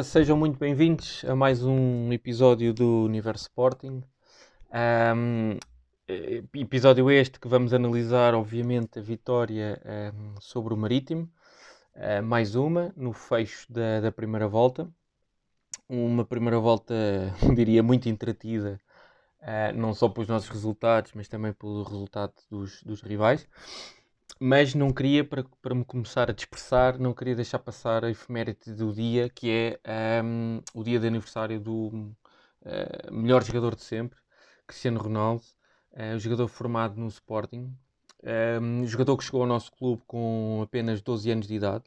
Sejam muito bem-vindos a mais um episódio do Universo Sporting. Eh, episódio este que vamos analisar, obviamente, a vitória ahm, sobre o Marítimo. Ah, mais uma, no fecho da, da primeira volta. Uma primeira volta, diria, muito entretida, ah, não só pelos nossos resultados, mas também pelo resultado dos, dos rivais mas não queria, para, para me começar a dispersar, não queria deixar passar a efeméride do dia, que é ahm, o dia de aniversário do ah, melhor jogador de sempre, Cristiano Ronaldo, o jogador formado no Sporting, ahm, jogador que chegou ao nosso clube com apenas 12 anos de idade.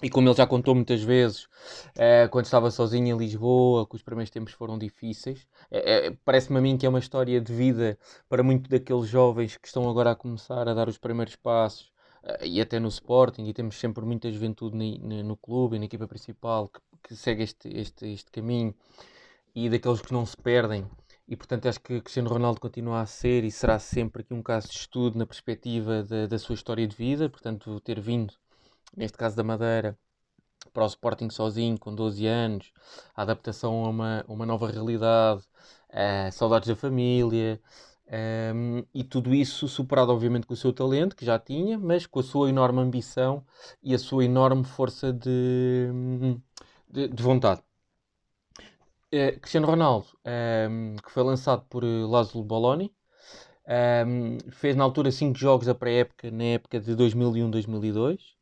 E como ele já contou muitas vezes, eh, quando estava sozinho em Lisboa, que os primeiros tempos foram difíceis, eh, eh, parece-me a mim que é uma história de vida para muitos daqueles jovens que estão agora a começar a dar os primeiros passos, e até no Sporting, e temos sempre muita juventude ni- no, clube e na equipa principal que, que segue este, este, este caminho, e daqueles que não se perdem. E portanto acho que Cristiano Ronaldo continua a ser e será sempre aqui um caso de estudo na perspectiva da, da sua história de vida, portanto ter vindo, neste caso da Madeira, para o Sporting sozinho, com 12 anos, a adaptação a uma, uma nova realidade, eh, saudades da família, ehm, e tudo isso superado, obviamente, com o seu talento, que já tinha, mas com a sua enorme ambição e a sua enorme força de, de, de vontade. Eh, Cristiano Ronaldo, ehm, que foi lançado por eh, Laszlo Bologna, ehm, fez na altura 5 jogos da pré-época, na época de 2001-2002.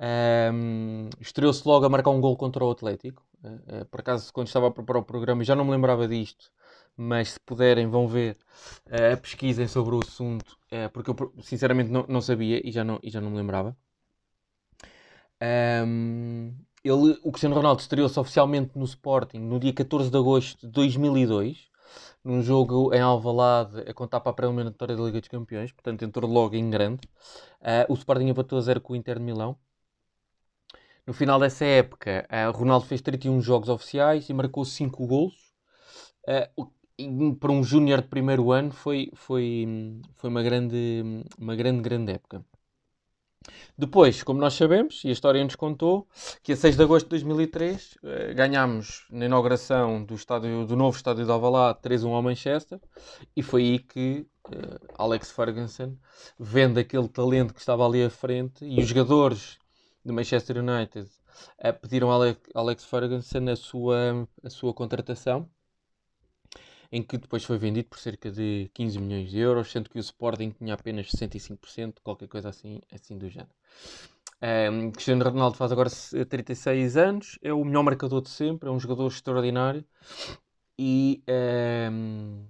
Um, Estreou-se logo a marcar um gol contra o Atlético. Uh, uh, por acaso, quando estava a preparar o programa, já não me lembrava disto, mas se puderem, vão ver, uh, pesquisem sobre o assunto, porque eu sinceramente não, não sabia e já não, e já não me lembrava. Um, ele, o Cristiano Ronaldo estreou-se oficialmente no Sporting no dia 14 de agosto de 2002, num jogo em Alvalade a contar para a pré-eliminatória da Liga dos Campeões, portanto entrou logo em grande. Uh, o Sporting empatou a zero com o Inter de Milão. No final dessa época, uh, Ronaldo fez 31 jogos oficiais e marcou 5 golos. Uh, para um júnior de primeiro ano foi, foi, foi uma grande, uma grande, grande época. Depois, como nós sabemos, e a história nos contou, que a 6 de agosto de 2003 uh, ganhámos na inauguração do, estádio, do novo estádio de Alvalade 3-1 ao Manchester e foi aí que uh, Alex Ferguson, vendo aquele talento que estava ali à frente e os jogadores do Manchester United uh, pediram a Alex Ferguson a sua, a sua contratação em que depois foi vendido por cerca de 15 milhões de euros, sendo que o Sporting tinha apenas 65%, qualquer coisa assim, assim do género. Um, Cristiano Ronaldo faz agora 36 anos, é o melhor marcador de sempre, é um jogador extraordinário e, um,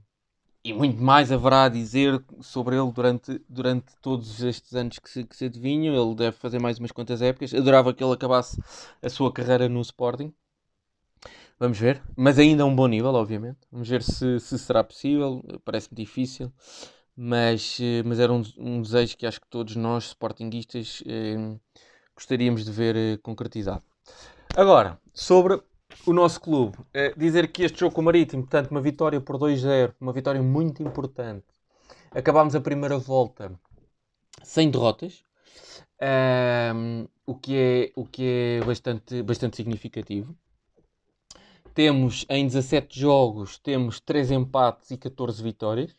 e muito mais haverá a dizer sobre ele durante, durante todos estes anos que se, que se adivinham. Ele deve fazer mais umas quantas épocas. Adorava que ele acabasse a sua carreira no Sporting. Vamos ver, mas ainda a um bom nível, obviamente. Vamos ver se, se será possível. Parece-me difícil, mas, mas era um, um, desejo que acho que todos nós, sportinguistas, eh, gostaríamos de ver eh, concretizado. Agora, sobre o nosso clube, eh, dizer que este jogo com o Marítimo, portanto, uma vitória por 2-0, uma vitória muito importante. Acabámos a primeira volta sem derrotas, ehm, o que é, o que é bastante, bastante significativo. Temos em 17 jogos, temos 3 empates e 14 vitórias.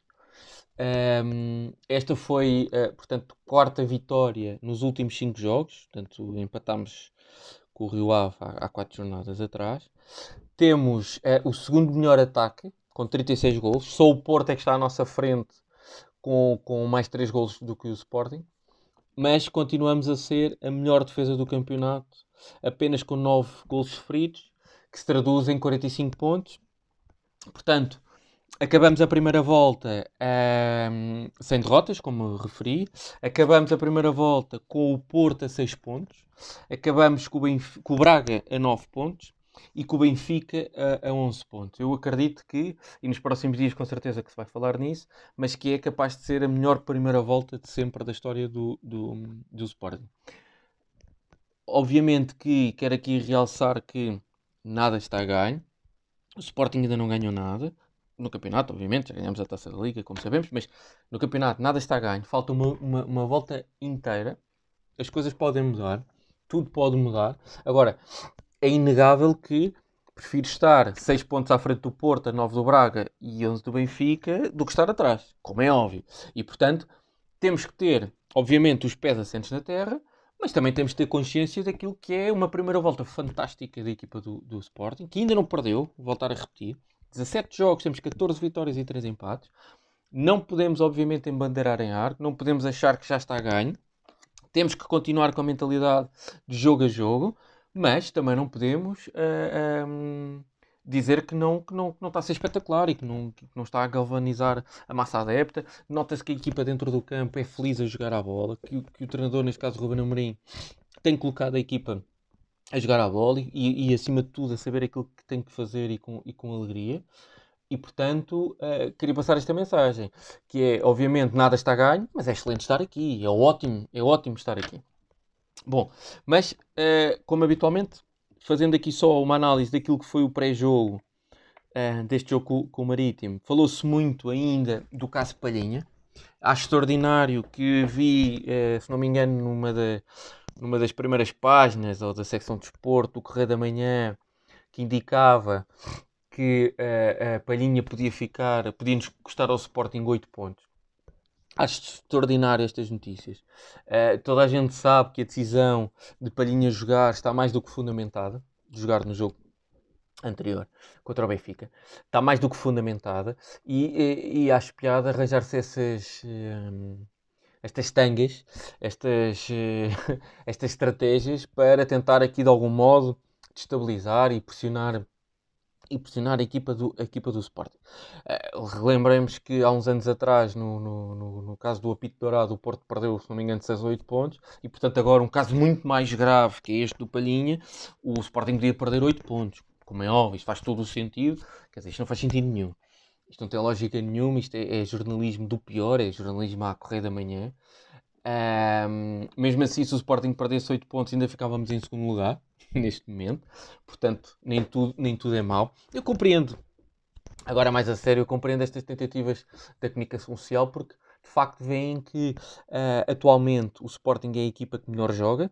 Um, esta foi, uh, portanto, quarta vitória nos últimos 5 jogos. Portanto, empatámos com o Rio Ave há 4 jornadas atrás. Temos uh, o segundo melhor ataque, com 36 golos. Só o Porto é que está à nossa frente com, com mais 3 golos do que o Sporting. Mas continuamos a ser a melhor defesa do campeonato, apenas com 9 golos sofridos que se traduz em 45 pontos. Portanto, acabamos a primeira volta um, sem derrotas, como referi. Acabamos a primeira volta com o Porto a 6 pontos. Acabamos com o, com o Braga a 9 pontos e com o Benfica a, a 11 pontos. Eu acredito que, e nos próximos dias com certeza que se vai falar nisso, mas que é capaz de ser a melhor primeira volta de sempre da história do, do, do Sporting. Obviamente que quero aqui realçar que nada está a ganho. O Sporting ainda não ganhou nada. No campeonato, obviamente, já ganhamos a taça da Liga, como sabemos, mas no campeonato nada está ganho. Falta uma, uma, uma volta inteira. As coisas podem mudar. Tudo pode mudar. Agora, é inegável que prefiro estar 6 pontos à frente do Porto, a 9 do Braga e 11 do Benfica, do que estar atrás, como é óbvio. E portanto, temos que ter, obviamente, os pés assentes na terra, mas também temos que ter consciência daquilo que é uma primeira volta fantástica da equipa do, do Sporting, que ainda não perdeu, voltar a repetir. 17 jogos, temos 14 vitórias e 3 empates. Não podemos, obviamente, embandeirar em arco, não podemos achar que já está ganho. Temos que continuar com a mentalidade de jogo a jogo, mas também não podemos uh, eh, um, ehm, dizer que não, que, não, que não está a ser espetacular e que não, que não está a galvanizar a massa adepta. Nota-se que a equipa dentro do campo é feliz a jogar a bola, que, que o treinador, neste caso Ruben Amorim, tem colocado a equipa a jogar a bola e, e, acima de tudo a saber aquilo que tem que fazer e com, e com alegria. E portanto, uh, queria passar esta mensagem, que é, obviamente, nada está ganho, mas é excelente estar aqui, é ótimo, é ótimo estar aqui. Bom, mas uh, como habitualmente, fazendo aqui só uma análise daquilo que foi o pré-jogo uh, deste jogo com, com o Marítimo, falou-se muito ainda do caso Palhinha. Acho extraordinário que vi, se não me engano, numa, de, numa das primeiras páginas ou da secção de esporte do Correio da Manhã, que indicava que a Palhinha podia ficar, podia-nos custar ao Sporting 8 pontos. Acho extraordinário estas notícias. Uh, toda a gente sabe que a decisão de Palhinha jogar está mais do que fundamentada, de jogar no jogo anterior contra o Benfica, está mais do que fundamentada e, e, e acho piada arranjar-se essas. Estas tangas, estas, uh, estas estratégias para tentar aqui de algum modo destabilizar e pressionar e pressionar a equipa do, a equipa do Sporting. Uh, relembremos que há uns anos atrás, no, no, no, no, caso do apito dourado, o Porto perdeu, se não me engano, 6 ou 8 pontos, e portanto agora um caso muito mais grave, que é este do Palhinha, o Sporting podia perder 8 pontos. Como é óbvio, isto faz todo o sentido, quer dizer, isto não faz sentido nenhum. Isto não tem lógica nenhuma, isto é, é jornalismo do pior, é jornalismo à correia da manhã. Um, mesmo assim, se o Sporting perdesse 8 pontos, ainda ficávamos em segundo lugar. neste momento. Portanto, nem tudo, nem tudo é mau. Eu compreendo, agora mais a sério, eu compreendo estas tentativas da comunicação social porque de facto veem que uh, atualmente o Sporting é a equipa que melhor joga,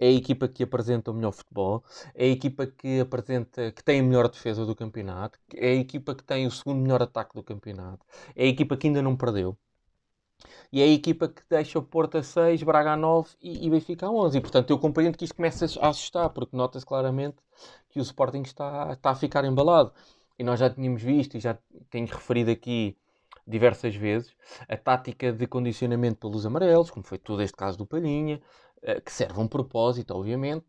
é a equipa que apresenta o melhor futebol, é a equipa que apresenta, que tem a melhor defesa do campeonato, é a equipa que tem o segundo melhor ataque do campeonato, é a equipa que ainda não perdeu. E é a equipa que deixa o Porto a 6, Braga a 9 e, e Benfica a 11. E portanto eu compreendo que isto começa a assustar, porque nota-se claramente que o Sporting está, está a ficar embalado. E nós já tínhamos visto, e já tenho referido aqui diversas vezes, a tática de condicionamento pelos amarelos, como foi todo este caso do Palhinha, que serve um propósito, obviamente.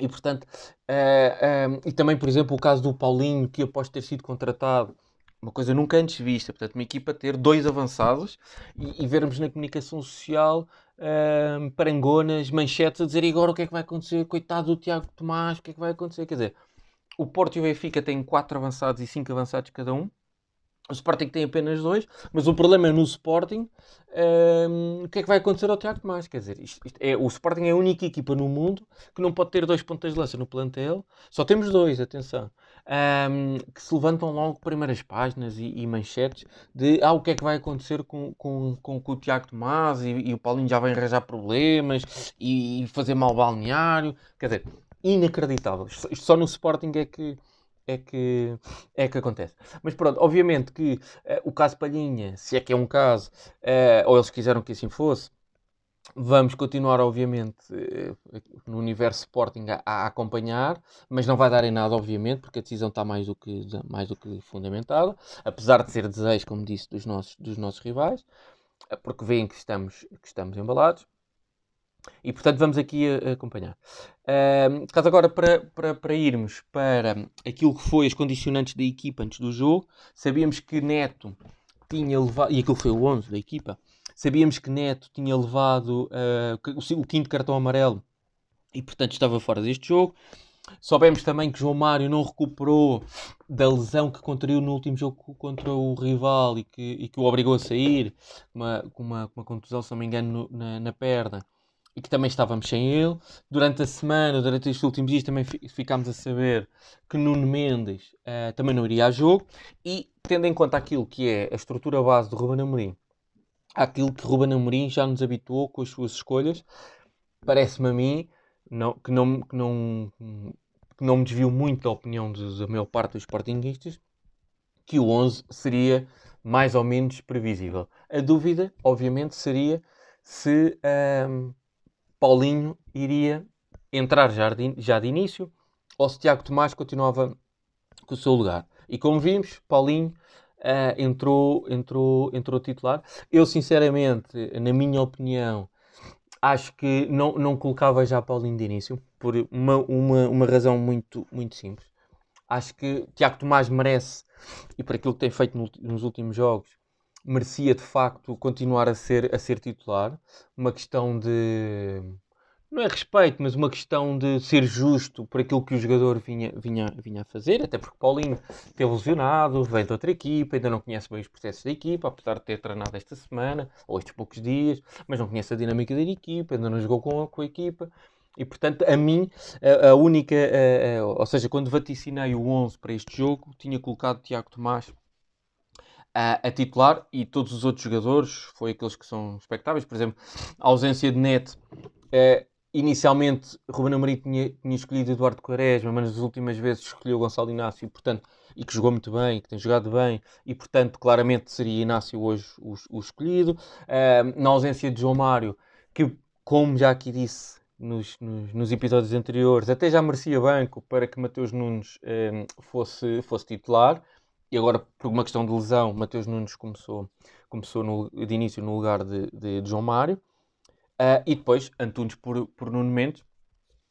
E portanto, uh, uh, e também, por exemplo, o caso do Paulinho, que após ter sido contratado uma coisa nunca antes vista. Portanto, uma equipa ter dois avançados e, e vermos na comunicação social uh, parangonas, manchetes a dizer agora o que é que vai acontecer, coitado do Tiago Tomás, o que é que vai acontecer. Quer dizer, o Porto e o Benfica têm quatro avançados e cinco avançados cada um. O Sporting tem apenas dois, mas o problema é no Sporting. Um, o que é que vai acontecer ao Tiago Tomás? Quer dizer, isto, isto é, o Sporting é a única equipa no mundo que não pode ter dois pontas de lança no plantel. Só temos dois, atenção um, que se levantam logo primeiras páginas e, e, manchetes de ah, o que é que vai acontecer com, com, com, com o Tiago Tomás e, e, o Paulinho já vai arranjar problemas e, fazer mal balneário. Quer dizer, inacreditável. Isto só no Sporting é que é que, é que acontece. Mas pronto, obviamente que uh, o caso Palhinha, se é que é um caso, uh, ou eles quiseram que assim fosse, Vamos continuar, obviamente, eh, no universo Sporting a, a, acompanhar, mas não vai dar em nada, obviamente, porque a decisão está mais do que, mais do que fundamentada, apesar de ser desejo, como disse, dos nossos, dos nossos rivais, porque veem que estamos, que estamos embalados. E portanto vamos aqui acompanhar. Uh, caso agora para, para, para irmos para aquilo que foi as condicionantes da equipa antes do jogo, sabíamos que Neto tinha levado, e aquilo foi o 11 da equipa, Sabíamos que Neto tinha levado uh, o quinto cartão amarelo e, portanto, estava fora deste jogo. Soubemos também que João Mário não recuperou da lesão que contraiu no último jogo contra o rival e que, e que o obrigou a sair, uma, com uma, uma contusão, se não me engano, no, na, na perna, e que também estávamos sem ele. Durante a semana, durante estes últimos dias, também ficámos a saber que Nuno Mendes uh, também não iria a jogo. E, tendo em conta aquilo que é a estrutura base do Ruben Amorim àquilo que Ruben Amorim já nos habituou com as suas escolhas. Parece-me a mim não, que, não, que, não, que não me desvio muito da opinião da maior parte dos sportinguistas, que o 11 seria mais ou menos previsível. A dúvida, obviamente, seria se um, Paulinho iria entrar já de, já de início ou se Tiago Tomás continuava com o seu lugar. E como vimos, Paulinho uh, entrou, entrou, entrou titular. Eu, sinceramente, na minha opinião, acho que não, não colocava já Paulinho de início, por uma, uma, uma razão muito, muito simples. Acho que Tiago Tomás merece, e por aquilo que tem feito no, nos últimos jogos, merecia de facto continuar a ser, a ser titular. Uma questão de não é respeito, mas uma questão de ser justo por aquilo que o jogador vinha, vinha, vinha a fazer, até porque Paulinho teve lesionado, vem de outra equipa, ainda não conhece bem os processos da equipa, apesar de ter treinado esta semana, ou estes poucos dias, mas não conhece a dinâmica da equipa, ainda não jogou com, com a equipa. E portanto, a mim, a, a única, a, a, ou seja, quando vaticinei o 11 para este jogo, tinha colocado Tiago Tomás a, titular e todos os outros jogadores, foi aqueles que são expectáveis. Por exemplo, a ausência de Net. Eh, inicialmente Ruben Amorim tinha, tinha escolhido Eduardo Quaresma, mas nas últimas vezes escolheu Gonçalo Inácio, portanto, e que jogou muito bem, que tem jogado bem, e portanto, claramente seria Inácio hoje o, o escolhido. Uh, na ausência de João Mário, que, como já aqui disse nos, nos, nos, episódios anteriores, até já merecia banco para que Mateus Nunes uh, fosse, fosse titular. E agora, por uma questão de lesão, Mateus Nunes começou, começou no, de início no lugar de, de, de João Mário. Uh, e depois Antunes por, por Nuno Mendes.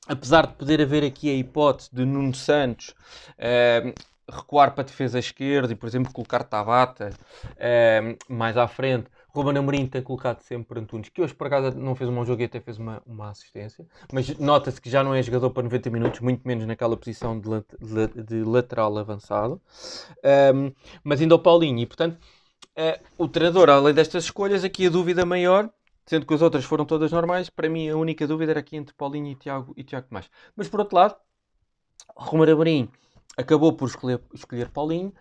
Apesar de poder haver aqui a hipótese de Nuno Santos uh, recuar para a defesa esquerda e, por exemplo, colocar Tabata uh, mais à frente, Ruben Amorim tem colocado sempre Antunes, que hoje por acaso não fez um bom jogo e até fez uma, uma assistência, mas nota-se que já não é jogador para 90 minutos, muito menos naquela posição de, de, de lateral avançado. Um, mas ainda o Paulinho, e portanto, uh, o treinador, além destas escolhas, aqui a dúvida maior sendo que as outras foram todas normais, para mim a única dúvida era aqui entre Paulinho e Tiago, e Tiago Tomás. Mas por outro lado, Romero Amorim acabou por escolher, escolher Paulinho.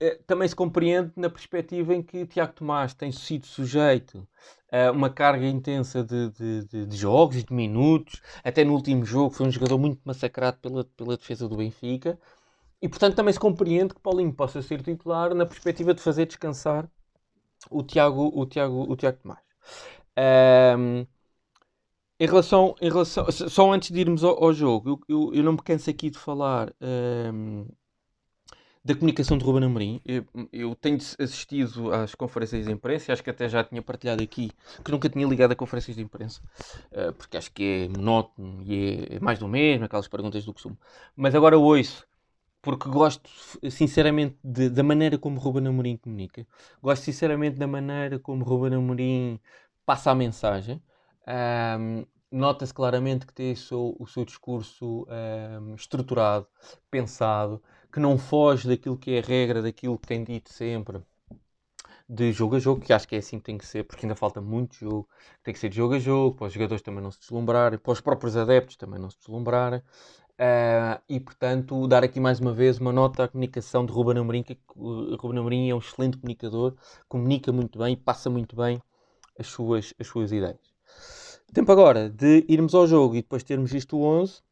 Eh, também se compreende na perspectiva em que Tiago Tomás tem sido sujeito a uma carga intensa de, de, de, de jogos e de minutos. Até no último jogo foi um jogador muito massacrado pela, pela defesa do Benfica. E portanto também se compreende que Paulinho possa ser titular na perspectiva de fazer descansar o Tiago, o Tiago, o Tiago Tomás. Um, em relação, em relação, só antes de irmos ao, ao jogo, eu, eu, eu, não me canso aqui de falar um, da comunicação de Ruben Amorim. Eu, eu, tenho assistido às conferências de imprensa, acho que até já tinha partilhado aqui que nunca tinha ligado a conferências de imprensa, uh, porque acho que é monótono e é, é, mais do mesmo, aquelas perguntas do costume. Mas agora ouço, porque gosto sinceramente de, da maneira como Ruben Amorim comunica, gosto sinceramente da maneira como Ruben Amorim passa a mensagem. Um, Nota-se claramente que tem o seu, o seu discurso um, estruturado, pensado, que não foge daquilo que é a regra, daquilo que tem dito sempre de jogo a jogo, que acho que é assim que tem que ser, porque ainda falta muito jogo, tem que ser de jogo a jogo, para os jogadores também não se deslumbrarem, para os próprios adeptos também não se deslumbrarem. Uh, e portanto, dar aqui mais uma vez uma nota à comunicação de Ruben Amorim, que uh, Ruben Amorim é um excelente comunicador, comunica muito bem e passa muito bem as suas, as suas ideias. Tempo agora de irmos ao jogo e depois termos visto o 11,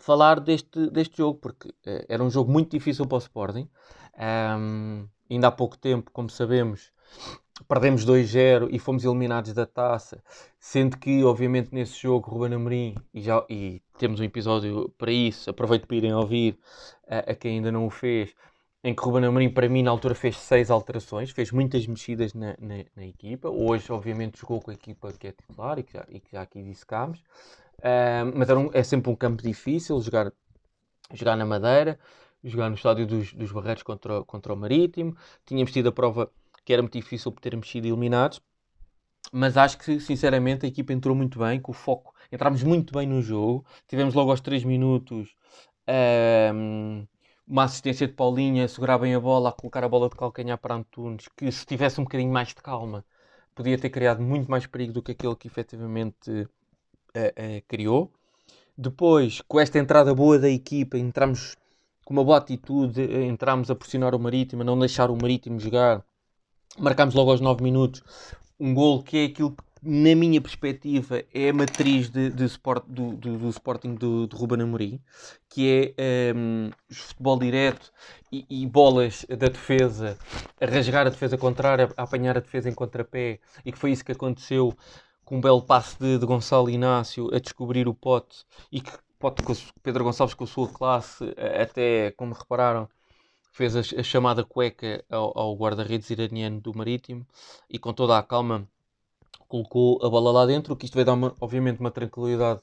falar deste, deste jogo, porque uh, era um jogo muito difícil para o Sporting. Um, ainda há pouco tempo, como sabemos, perdemos 2-0 e fomos eliminados da taça, sendo que, obviamente, nesse jogo, Ruben Amorim, e, já, e temos um episódio para isso, aproveito para irem ouvir a, a quem ainda não o fez, em que Ruben Amorim, para mim, na altura fez seis alterações, fez muitas mexidas na, na, na, equipa. Hoje, obviamente, jogou com a equipa que é titular e que já, e que já aqui dissecámos. Uh, mas um, é sempre um campo difícil jogar, jogar na Madeira, jogar no estádio dos, dos Barreiros contra, contra o Marítimo. Tínhamos tido a prova que era muito difícil por termos sido eliminados. Mas acho que, sinceramente, a equipa entrou muito bem, com o foco. Entramos muito bem no jogo. Tivemos logo aos 3 minutos. Uh, uma assistência de Paulinha, a segurar bem a bola, a colocar a bola de calcanhar para Antunes, que se tivesse um bocadinho mais de calma, podia ter criado muito mais perigo do que aquele que efetivamente uh, criou. Depois, com esta entrada boa da equipa, entramos com uma boa atitude, eh, entramos a pressionar o Marítimo, a não deixar o Marítimo jogar. Marcámos logo aos 9 minutos um gol que é aquilo na minha perspectiva, é a matriz de, de sport, do, do, do Sporting do, do Ruben Amorim, que é um, futebol direto e, e, bolas da defesa, a rasgar a defesa contrária, a apanhar a defesa em contrapé, e que foi isso que aconteceu com um belo passe de, de Gonçalo Inácio a descobrir o pote, e que pote com Pedro Gonçalves com a sua classe, até, como repararam, fez a, a chamada cueca ao, ao guarda-redes iraniano do Marítimo, e com toda a calma colocou a bola lá dentro, o que isto vai dar, uma, obviamente, uma tranquilidade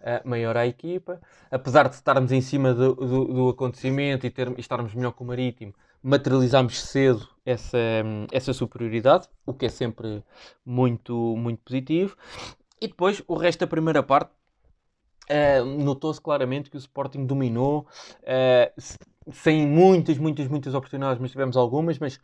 uh, maior à equipa. Apesar de estarmos em cima do, do, do acontecimento e, ter, e estarmos melhor que o Marítimo, materializámos cedo essa, essa superioridade, o que é sempre muito, muito positivo. E depois, o resto da primeira parte, uh, notou-se claramente que o Sporting dominou, uh, sem muitas, muitas, muitas oportunidades, mas tivemos algumas, mas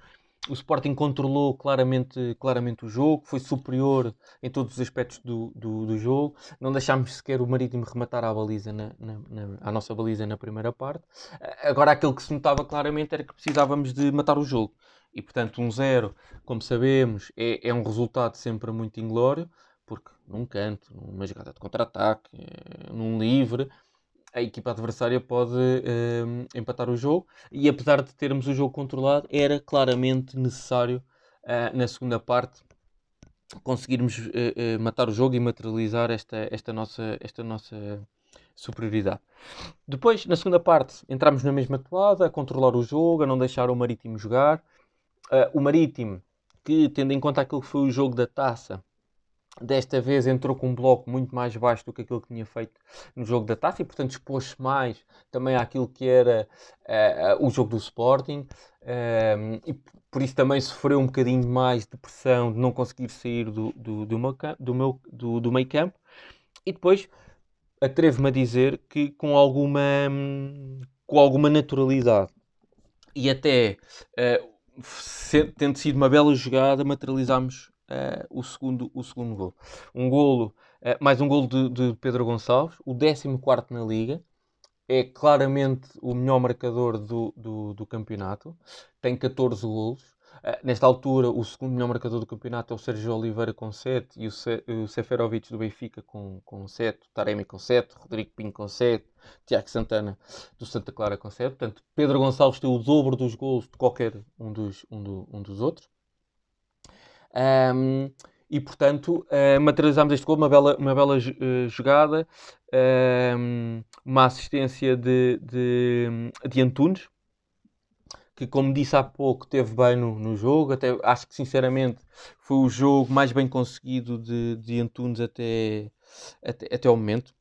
o Sporting controlou claramente, claramente o jogo, foi superior em todos os aspectos do, do, do jogo. Não deixámos sequer o Marítimo rematar a baliza na, na, na, a nossa baliza na primeira parte. Agora, aquilo que se notava claramente era que precisávamos de matar o jogo. E portanto, um zero, como sabemos, é, é um resultado sempre muito inglório, porque num canto, numa jogada de contra-ataque, eh, num livre, a equipa adversária pode uh, empatar o jogo e apesar de termos o jogo controlado, era claramente necessário uh, na segunda parte conseguirmos uh, matar o jogo e materializar esta, esta, nossa, esta nossa superioridade. Depois, na segunda parte, entramos na mesma toada, a controlar o jogo, a não deixar o Marítimo jogar. O Marítimo, que tendo em conta aquilo que foi o jogo da taça, Desta vez entrou com um bloco muito mais baixo do que aquilo que tinha feito no jogo da taça e, portanto, expôs-se mais também àquilo que era uh, o jogo do Sporting uh, e por isso também sofreu um bocadinho mais de pressão de não conseguir sair do, do, do, meu, do, meu, do, do meio campo. E depois atrevo-me a dizer que com alguma, com alguma naturalidade e até uh, tendo sido uma bela jogada, materializámos uh, o, segundo, o segundo gol. Um golo, uh, mais um golo de, de, Pedro Gonçalves, o 14 na Liga. É claramente o melhor marcador do, do, do campeonato. Tem 14 golos. Uh, nesta altura, o segundo melhor marcador do campeonato é o Sérgio Oliveira com 7 e o, Se o Seferovic do Benfica com, com 7, o Taremi com 7, Rodrigo Pinho com 7, Tiago Santana do Santa Clara com 7. Portanto, Pedro Gonçalves tem o dobro dos golos de qualquer um dos, um, do, um dos outros. Um, e portanto uh, materializámos este gol, uma bela, uma bela jogada, um, uma assistência de, de, de Antunes, que como disse há pouco teve bem no, no jogo, até acho que sinceramente foi o jogo mais bem conseguido de, de Antunes até, até, até ao momento.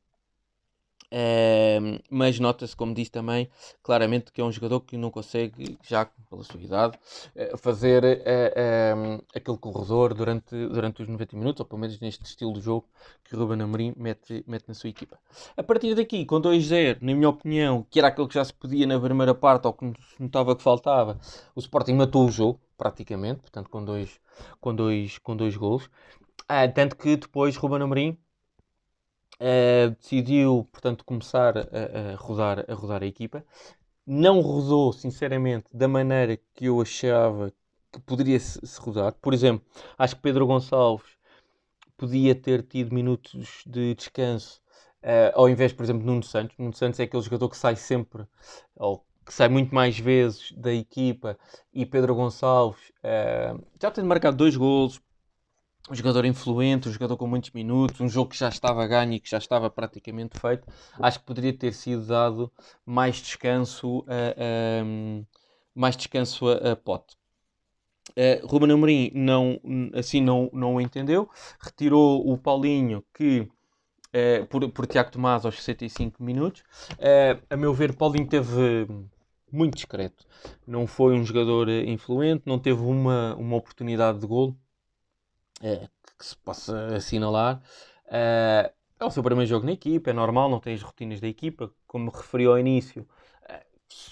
Uh, mas nota-se, como disse também, claramente que é um jogador que não consegue, já pela sua idade, uh, fazer uh, aquele corredor durante, durante os 90 minutos, ou pelo menos neste estilo de jogo que Ruben Amorim mete, mete na sua equipa. A partir daqui, com 2-0, na minha opinião, que era aquilo que já se podia na primeira parte, ou que se notava que faltava, o Sporting matou o jogo, praticamente, portanto, com dois, com dois, com dois gols. Ah, tanto que depois Ruben Amorim Uh, decidiu, portanto, começar a, a, rodar, a rodar a equipa. Não rodou, sinceramente, da maneira que eu achava que poderia se, se rodar. Por exemplo, acho que Pedro Gonçalves podia ter tido minutos de descanso uh, ao invés, por exemplo, de Nuno Santos. Nuno Santos é aquele jogador que sai sempre, ou que sai muito mais vezes da equipa, e Pedro Gonçalves uh, já tem marcado dois golos, um jogador influente, um jogador com muitos minutos, um jogo que já estava ganho e que já estava praticamente feito, acho que poderia ter sido dado mais descanso a, a mais descanso a, a Pote. Uh, Ruben Amorim não, assim não, não o entendeu, retirou o Paulinho que uh, por, por Tiago Tomás aos 65 minutos. Uh, a meu ver, Paulinho teve muito discreto, não foi um jogador influente, não teve uma, uma oportunidade de golo é, que se possa assinalar. Uh, é o seu primeiro jogo na equipa, é normal, não tem as rotinas da equipa, como referi ao início. Uh,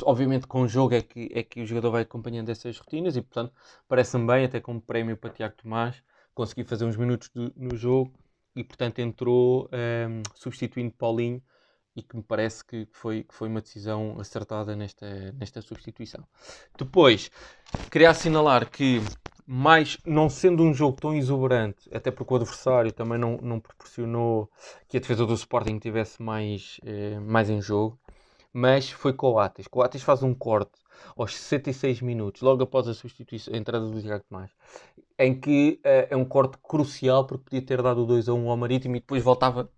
obviamente, com o jogo é que, é que o jogador vai acompanhando essas rotinas e, portanto, parece-me bem, até como prémio para Tiago Tomás, conseguir fazer uns minutos no jogo e, portanto, entrou um, substituindo Paulinho e que me parece que foi, que foi uma decisão acertada nesta, nesta substituição. Depois, queria assinalar que mas não sendo um jogo tão exuberante, até porque o adversário também não, não proporcionou que a defesa do Sporting tivesse mais, eh, mais em jogo, mas foi Coates. Coates faz um corte aos 66 minutos, logo após a substituição, a entrada do Diego Tomás, em que eh, é um corte crucial porque podia ter dado o 2 a 1 ao Marítimo e depois voltava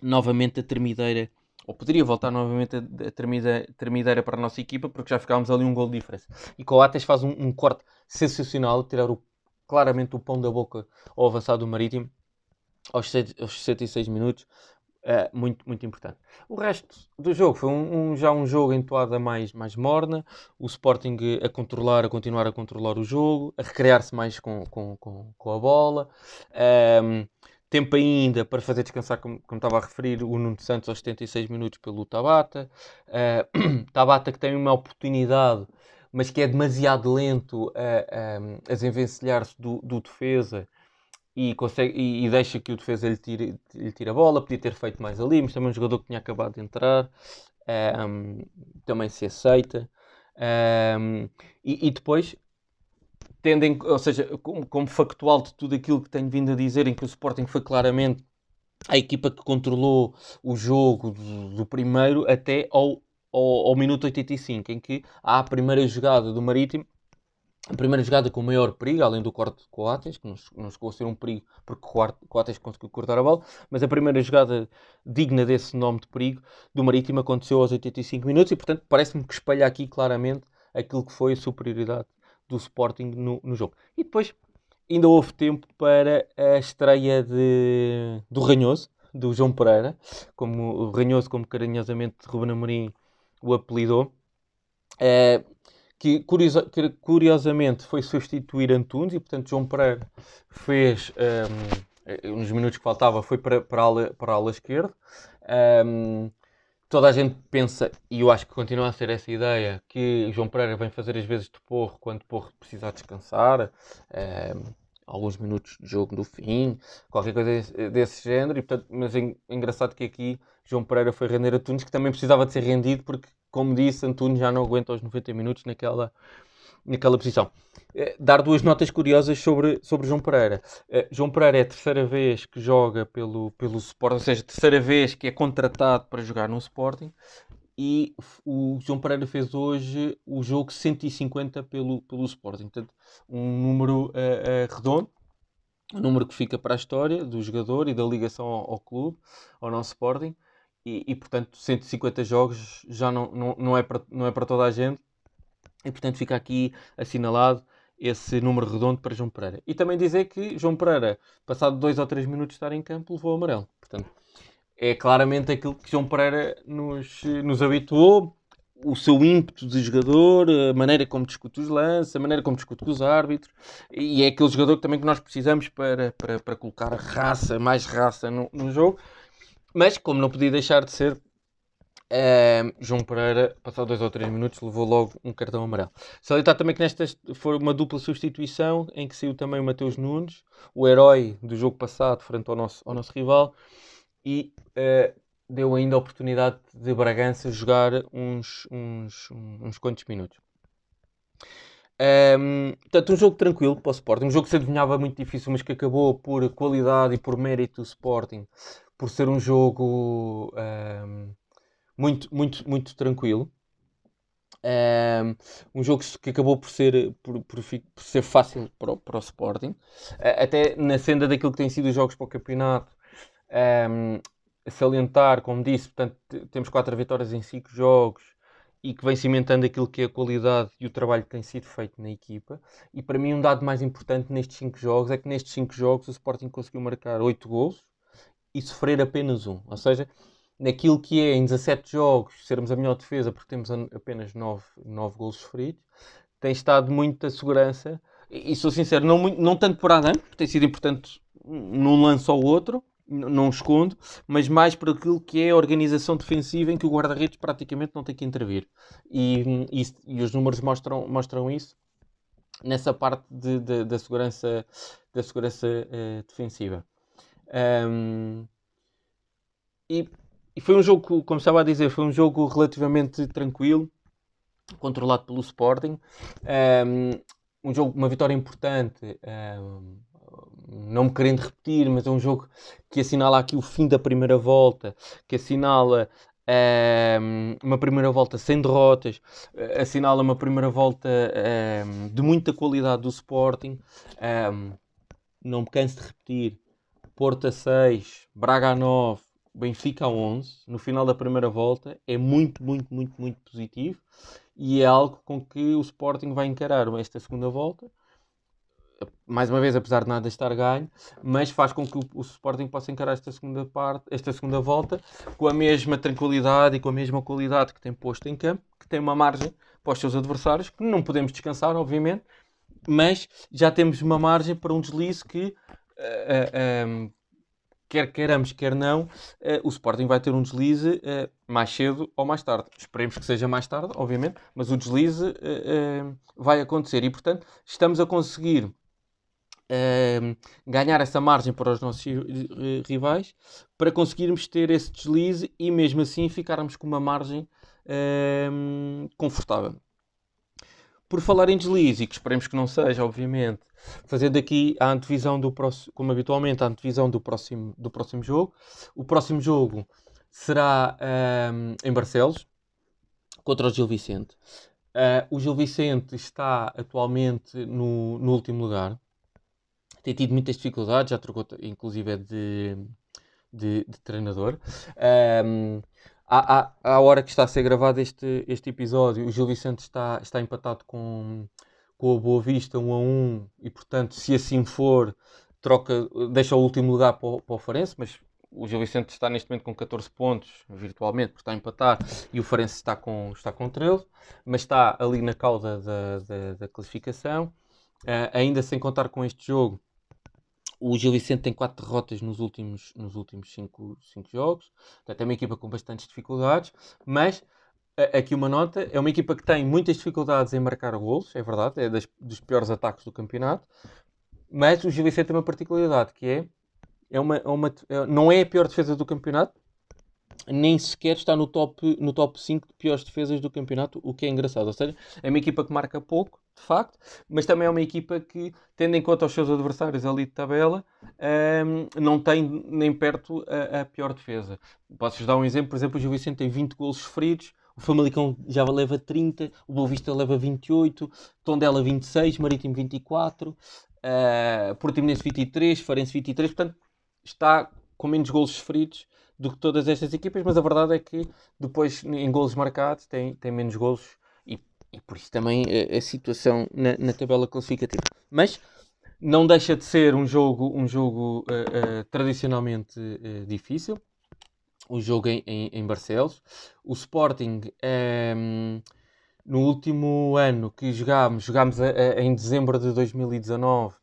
novamente a termideira ou poderia voltar novamente a, termideira, termideira para a nossa equipa, porque já ficávamos ali um gol de diferença. E Coates faz um, um corte sensacional, tirar o, claramente o pão da boca ao avançado do Marítimo, aos, 6, aos 66 minutos, é, muito, muito importante. O resto do jogo foi um, um, já um jogo em toada mais, mais morna, o Sporting a controlar, a continuar a controlar o jogo, a recriar-se mais com, com, com, com, a bola. Tempo ainda para fazer descansar, como, como estava a referir, o Nuno Santos aos 76 minutos pelo Tabata. Uh, Tabata que tem uma oportunidade, mas que é demasiado lento a, a, a desenvencilhar-se do, do, defesa e, consegue, e, e, deixa que o defesa lhe tire, lhe tire a bola. Podia ter feito mais ali, mas também um jogador que tinha acabado de entrar. Um, também se aceita. Um, e, e, depois tendem, ou seja, como, como, factual de tudo aquilo que tenho vindo a dizer, em que o Sporting foi claramente a equipa que controlou o jogo do, do primeiro até ao, ao, ao, minuto 85, em que há a primeira jogada do Marítimo, a primeira jogada com o maior perigo, além do corte de Coates, que não chegou a ser um perigo porque Coates conseguiu cortar a bola, mas a primeira jogada digna desse nome de perigo do Marítimo aconteceu aos 85 minutos e, portanto, parece-me que espelha aqui claramente aquilo que foi a superioridade do Sporting no, no jogo. E depois ainda houve tempo para a estreia de, do Ranhoso, do João Pereira, como o Ranhoso, como carinhosamente Ruben Amorim o apelidou, é, que, curiosa, que, curiosamente foi substituir Antunes e portanto João Pereira fez um, ehm, nos minutos que faltava foi para, para, a, para a ala esquerda um, ehm, toda a gente pensa, e eu acho que continua a ser essa ideia, que João Pereira vem fazer as vezes de porro quando porro precisa descansar, é, alguns minutos de jogo do fim, qualquer coisa desse, desse género, e, portanto, mas é engraçado que aqui João Pereira foi render a Tunes, que também precisava de ser rendido, porque, como disse, Antunes já não aguenta os 90 minutos naquela, naquela posição. Eh, dar duas notas curiosas sobre, sobre João Pereira. Uh, João Pereira é a terceira vez que joga pelo, pelo Sporting, ou seja, terceira vez que é contratado para jogar no Sporting. E o João Pereira fez hoje o jogo 150 pelo, pelo Sporting. Portanto, um número uh, redondo, um número que fica para a história do jogador e da ligação ao, ao clube, ao nosso Sporting. E, e, portanto, 150 jogos já não, não, não, é para, não é para toda a gente e portanto fica aqui assinalado esse número redondo para João Pereira. E também dizer que João Pereira, passado dois ou três minutos de estar em campo, levou amarelo. Portanto, é claramente aquilo que João Pereira nos, nos habituou. O seu ímpeto de jogador, a maneira como discute os lances, a maneira como discute com os árbitros, e é aquele jogador também que nós precisamos para, para, para colocar raça, mais raça no, no jogo. Mas, como não podia deixar de ser, João Pereira, passado dois ou três minutos, levou logo um cartão amarelo. Salientar também que nesta foi uma dupla substituição em que saiu também o Mateus Nunes, o herói do jogo passado, frente ao nosso, ao nosso rival, e uh, deu ainda a oportunidade de Bragança jogar uns, uns, uns quantos minutos. Um, portanto, um jogo tranquilo para o Sporting, um jogo que se adivinhava muito difícil, mas que acabou por qualidade e por mérito do Sporting, por ser um jogo. Um, muito, muito, muito tranquilo. Um jogo que acabou por ser, por, por, por ser fácil para o, para o Sporting, até na senda daquilo que tem sido os jogos para o campeonato. Um, salientar, como disse, portanto, temos quatro vitórias em cinco jogos e que vem cimentando aquilo que é a qualidade e o trabalho que tem sido feito na equipa. E para mim, um dado mais importante nestes cinco jogos é que nestes cinco jogos o Sporting conseguiu marcar oito gols e sofrer apenas um. Ou seja, naquilo que é em 17 jogos sermos a melhor defesa porque temos apenas 9, 9 gols sofridos, tem estado muita segurança. E, e sou sincero, não, não tanto por Adam, porque tem sido importante num lance ou outro, não escondo, mas mais por aquilo que é a organização defensiva em que o guarda-redes praticamente não tem que intervir. E, e, e, os números mostram, mostram isso nessa parte de, de, da segurança, da segurança uh, defensiva. Um, e e foi um jogo, como estava a dizer, foi um jogo relativamente tranquilo, controlado pelo Sporting. Um, um jogo, uma vitória importante, não me querendo repetir, mas é um jogo que assinala aqui o fim da primeira volta, que assinala um, uma primeira volta sem derrotas, assinala uma primeira volta um, de muita qualidade do Sporting. Um, não me canso de repetir: Porto a 6, Braga a 9, Benfica a 11, no final da primeira volta, é muito, muito, muito, muito positivo e é algo com que o Sporting vai encarar esta segunda volta. Mais uma vez, apesar de nada estar ganho, mas faz com que o, o, Sporting possa encarar esta segunda parte, esta segunda volta, com a mesma tranquilidade e com a mesma qualidade que tem posto em campo, que tem uma margem para os seus adversários, que não podemos descansar, obviamente, mas já temos uma margem para um deslize que, uh, uh, um, quer queiramos, quer não, uh, o Sporting vai ter um deslize mais cedo ou mais tarde. Esperemos que seja mais tarde, obviamente, mas o deslize vai acontecer e, portanto, estamos a conseguir ganhar essa margem para os nossos rivais para conseguirmos ter esse deslize e mesmo assim ficarmos com uma margem confortável. Por falar em deslize, que esperemos que não seja, obviamente, fazendo aqui a antevisão do próximo, como habitualmente, a antevisão do próximo, do próximo jogo. O próximo jogo será um, em Barcelos, contra o Gil Vicente. Uh, o Gil Vicente está atualmente no, no último lugar tem tido muitas dificuldades, já trocou inclusive de, de, de treinador. Um, à, à, à, hora que está a ser gravado este, este episódio, o Gil Vicente está, está empatado com, com a Boa Vista 1 a 1 e, portanto, se assim for, troca, deixa o último lugar para o, para o Farense, mas o Gil Vicente está neste momento com 14 pontos, virtualmente, porque está a empatar, e o Farense está com, está com 13, mas está ali na cauda da, da, da classificação. Uh, ainda sem contar com este jogo, o Gil Vicente tem quatro derrotas nos últimos, nos últimos cinco, cinco jogos. Portanto, é uma equipa com bastantes dificuldades. Mas, aqui uma nota, é uma equipa que tem muitas dificuldades em marcar golos. É verdade, é das, dos piores ataques do campeonato. Mas o Gil Vicente tem uma particularidade, que é, é uma, é uma, é, não é a pior defesa do campeonato, nem sequer está no top, no top 5 de piores defesas do campeonato, o que é engraçado. Ou seja, é uma equipa que marca pouco, de facto, mas também é uma equipa que, tendo em conta os seus adversários ali de tabela, um, não tem nem perto a, a pior defesa. Posso-vos dar um exemplo, por exemplo, o Gil Vicente tem 20 golos sofridos, o Famalicão já leva 30, o Boa Vista leva 28, Tondela 26, Marítimo 24, uh, Portimonense 23, Farense 23, portanto está com menos golos sofridos do que todas estas equipas, mas a verdade é que depois em golos marcados tem, tem menos golos e, e por isso também a, a situação na, na, tabela classificativa. Mas não deixa de ser um jogo, um jogo uh, uh, tradicionalmente uh, difícil, o jogo em, em, em, Barcelos. O Sporting, um, ehm, no último ano que jogámos, jogámos a, a, em dezembro de 2019,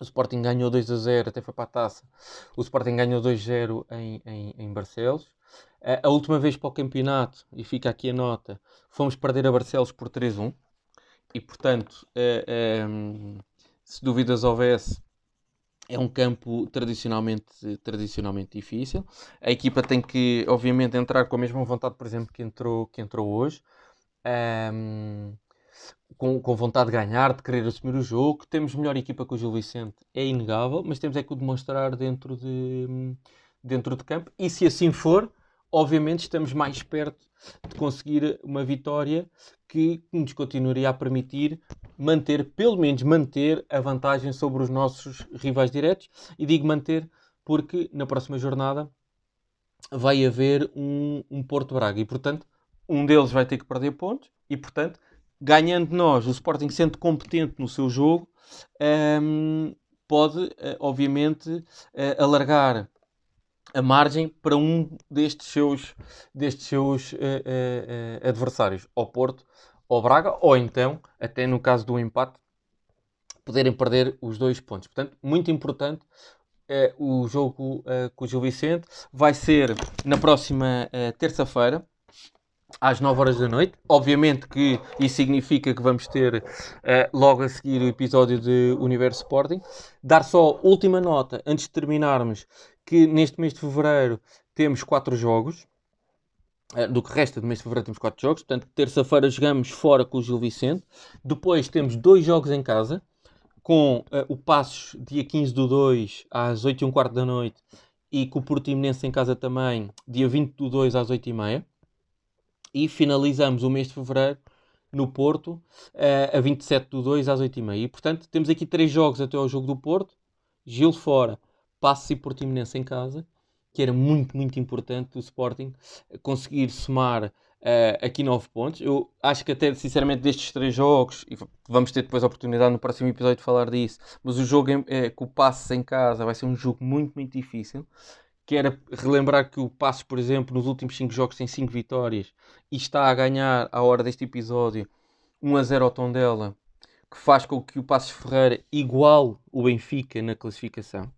o Sporting ganhou 2 a 0, até foi para a taça. O Sporting ganhou 2-0 a em, em, em Barcelos. A, a última vez para o campeonato, e fica aqui a nota, fomos perder a Barcelos por 3-1. E portanto, é, é, se dúvidas houvesse, é um campo tradicionalmente, tradicionalmente difícil. A equipa tem que, obviamente, entrar com a mesma vontade, por exemplo, que entrou, que entrou hoje. Um, com, com vontade de ganhar, de querer assumir o jogo. Temos melhor equipa que o Gil Vicente, é inegável, mas temos é que o demonstrar dentro de, dentro de campo. E se assim for, obviamente estamos mais perto de conseguir uma vitória que nos continuaria a permitir manter, pelo menos manter, a vantagem sobre os nossos rivais diretos. E digo manter porque na próxima jornada vai haver um, um Porto Braga e, portanto, um deles vai ter que perder pontos e, portanto, ganhando nós, o Sporting sendo competente no seu jogo, um, ehm, pode, eh, obviamente, uh, alargar a margem para um destes seus, destes seus uh, uh, adversários, ao Porto, ao Braga, ou então, até no caso do empate, poderem perder os dois pontos. Portanto, muito importante o jogo com o Gil Vicente. Vai ser na próxima terça-feira às 9 horas da noite. Obviamente que isso significa que vamos ter uh, logo a seguir o episódio de Universo Sporting. Dar só última nota antes de terminarmos que neste mês de fevereiro temos quatro jogos. Uh, do que resta do mês de fevereiro temos 4 jogos. Portanto, terça-feira jogamos fora com o Gil Vicente. Depois temos dois jogos em casa. Com uh, o Passos, dia 15 do 2, às 8 e um quarto da noite. E com o Portimonense em casa também, dia 20 do 2, às 8 e meia. E finalizamos o mês de fevereiro no Porto, uh, a 27 do 2 às 8h30. E, portanto, temos aqui três jogos até ao jogo do Porto. Gil fora, Passos e Portimonense em casa, que era muito, muito importante o Sporting conseguir somar uh, aqui 9 pontos. Eu acho que até, sinceramente, destes três jogos, e vamos ter depois a oportunidade no próximo episódio de falar disso, mas o jogo é, com o Passos em casa vai ser um jogo muito, muito difícil que era relembrar que o Passos, por exemplo, nos últimos 5 jogos tem 5 vitórias e está a ganhar, à hora deste episódio, 1 a 0 ao Tondela, que faz com que o Passos Ferreira iguale o Benfica na classificação.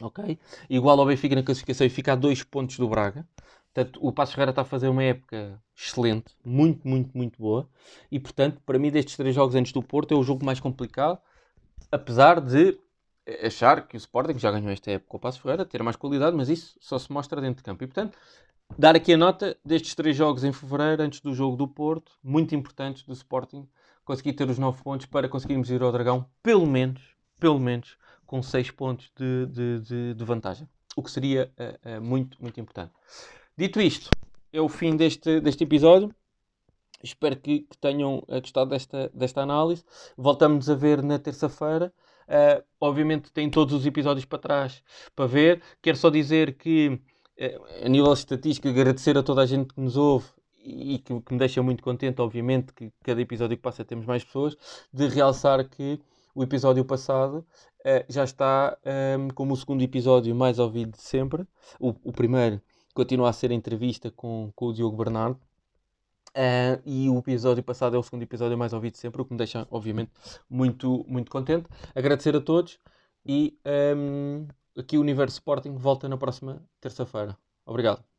Ok? Igual ao Benfica na classificação e fica a 2 pontos do Braga. Portanto, o Passos Ferreira está a fazer uma época excelente, muito, muito, muito boa. E, portanto, para mim, destes três jogos antes do Porto, é o jogo mais complicado. Apesar de achar que o Sporting já ganhou esta época o Passo Ferreira, ter mais qualidade, mas isso só se mostra dentro de campo. E portanto, dar aqui a nota destes três jogos em fevereiro, antes do jogo do Porto, muito importantes do Sporting, conseguir ter os 9 pontos para conseguirmos ir ao Dragão, pelo menos, pelo menos, com 6 pontos de, de, de, de, vantagem. O que seria uh, uh, muito, muito importante. Dito isto, é o fim deste, deste episódio. Espero que, que tenham gostado desta, desta análise. Voltamos a ver na terça-feira. Uh, obviamente tem todos os episódios para trás para ver. Quero só dizer que, uh, a nível estatístico, agradecer a toda a gente que nos ouve e que, que, me deixa muito contente, obviamente, que cada episódio que passa temos mais pessoas, de realçar que o episódio passado uh, já está um, como o segundo episódio mais ouvido de sempre. O, o primeiro continua a ser a entrevista com, com o Diogo Bernardo. Uh, e o episódio passado é o segundo episódio mais ouvido sempre, o que me deixa, obviamente, muito, muito contente. Agradecer a todos e um, aqui o Universo Sporting volta na próxima terça-feira. Obrigado.